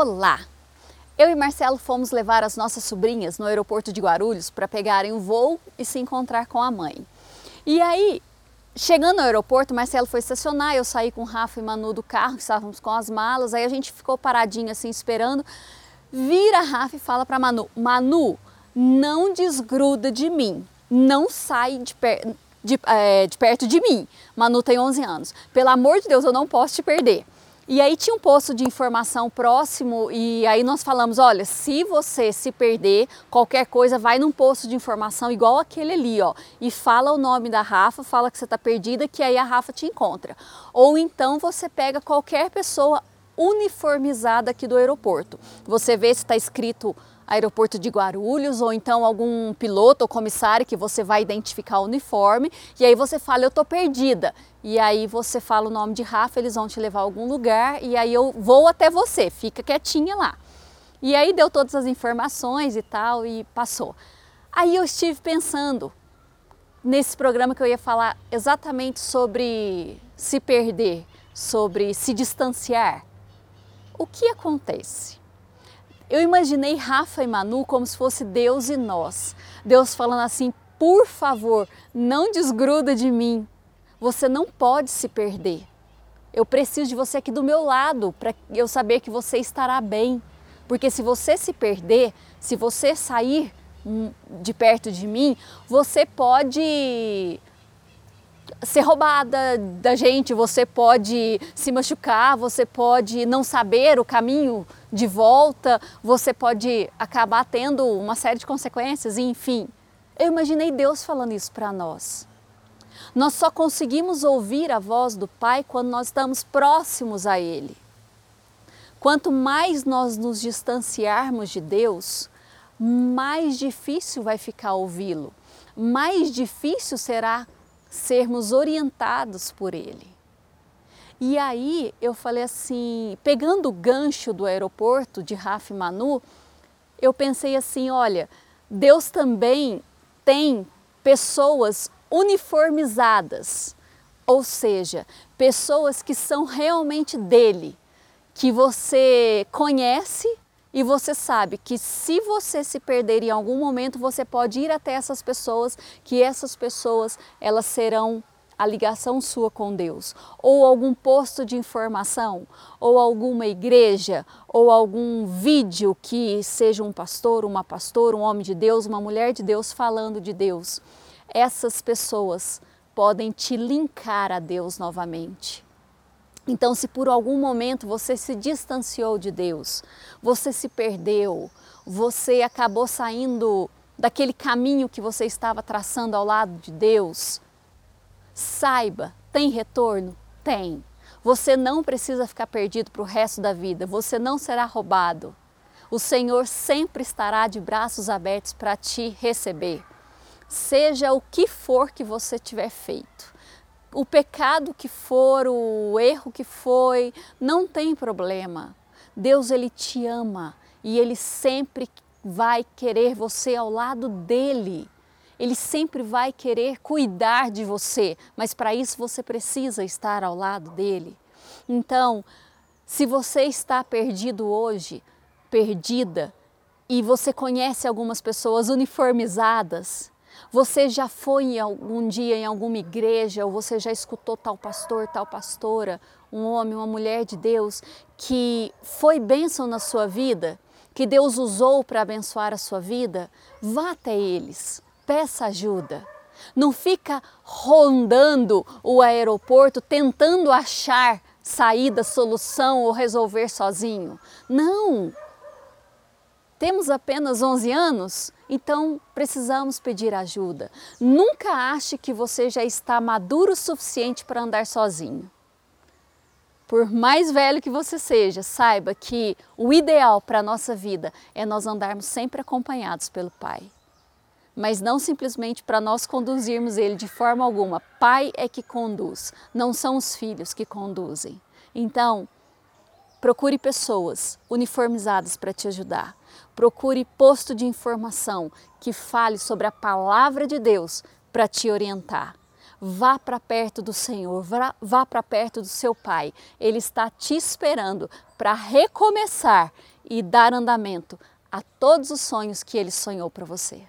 Olá! Eu e Marcelo fomos levar as nossas sobrinhas no aeroporto de Guarulhos para pegarem o voo e se encontrar com a mãe. E aí, chegando no aeroporto, Marcelo foi estacionar, eu saí com Rafa e Manu do carro, estávamos com as malas, aí a gente ficou paradinho assim esperando. Vira Rafa e fala para Manu: Manu, não desgruda de mim, não sai de, per de, é, de perto de mim. Manu tem 11 anos. Pelo amor de Deus, eu não posso te perder. E aí tinha um posto de informação próximo e aí nós falamos, olha, se você se perder, qualquer coisa, vai num posto de informação igual aquele ali, ó, e fala o nome da Rafa, fala que você está perdida, que aí a Rafa te encontra. Ou então você pega qualquer pessoa uniformizada aqui do aeroporto. Você vê se está escrito aeroporto de Guarulhos ou então algum piloto ou comissário que você vai identificar o uniforme e aí você fala eu tô perdida e aí você fala o nome de Rafa, eles vão te levar a algum lugar e aí eu vou até você, fica quietinha lá. E aí deu todas as informações e tal e passou. Aí eu estive pensando nesse programa que eu ia falar exatamente sobre se perder, sobre se distanciar. O que acontece? Eu imaginei Rafa e Manu como se fosse Deus e nós. Deus falando assim: por favor, não desgruda de mim. Você não pode se perder. Eu preciso de você aqui do meu lado para eu saber que você estará bem. Porque se você se perder, se você sair hum, de perto de mim, você pode ser roubada da gente, você pode se machucar, você pode não saber o caminho de volta, você pode acabar tendo uma série de consequências, enfim. Eu imaginei Deus falando isso para nós. Nós só conseguimos ouvir a voz do Pai quando nós estamos próximos a Ele. Quanto mais nós nos distanciarmos de Deus, mais difícil vai ficar ouvi-lo, mais difícil será sermos orientados por Ele. E aí eu falei assim, pegando o gancho do aeroporto de Raf Manu, eu pensei assim, olha, Deus também tem pessoas uniformizadas, ou seja, pessoas que são realmente dele, que você conhece e você sabe que se você se perder em algum momento, você pode ir até essas pessoas, que essas pessoas elas serão a ligação sua com Deus, ou algum posto de informação, ou alguma igreja, ou algum vídeo que seja um pastor, uma pastora, um homem de Deus, uma mulher de Deus falando de Deus. Essas pessoas podem te linkar a Deus novamente. Então, se por algum momento você se distanciou de Deus, você se perdeu, você acabou saindo daquele caminho que você estava traçando ao lado de Deus, Saiba, tem retorno? Tem. Você não precisa ficar perdido para o resto da vida, você não será roubado. O Senhor sempre estará de braços abertos para te receber. Seja o que for que você tiver feito, o pecado que for, o erro que foi, não tem problema. Deus ele te ama e ele sempre vai querer você ao lado dele ele sempre vai querer cuidar de você, mas para isso você precisa estar ao lado dele. Então, se você está perdido hoje, perdida, e você conhece algumas pessoas uniformizadas, você já foi algum dia em alguma igreja ou você já escutou tal pastor, tal pastora, um homem, uma mulher de Deus que foi bênção na sua vida, que Deus usou para abençoar a sua vida, vá até eles peça ajuda. Não fica rondando o aeroporto tentando achar saída, solução ou resolver sozinho. Não! Temos apenas 11 anos, então precisamos pedir ajuda. Nunca ache que você já está maduro o suficiente para andar sozinho. Por mais velho que você seja, saiba que o ideal para a nossa vida é nós andarmos sempre acompanhados pelo Pai mas não simplesmente para nós conduzirmos ele de forma alguma. Pai é que conduz, não são os filhos que conduzem. Então, procure pessoas uniformizadas para te ajudar. Procure posto de informação que fale sobre a palavra de Deus para te orientar. Vá para perto do Senhor, vá, para perto do seu Pai. Ele está te esperando para recomeçar e dar andamento a todos os sonhos que ele sonhou para você.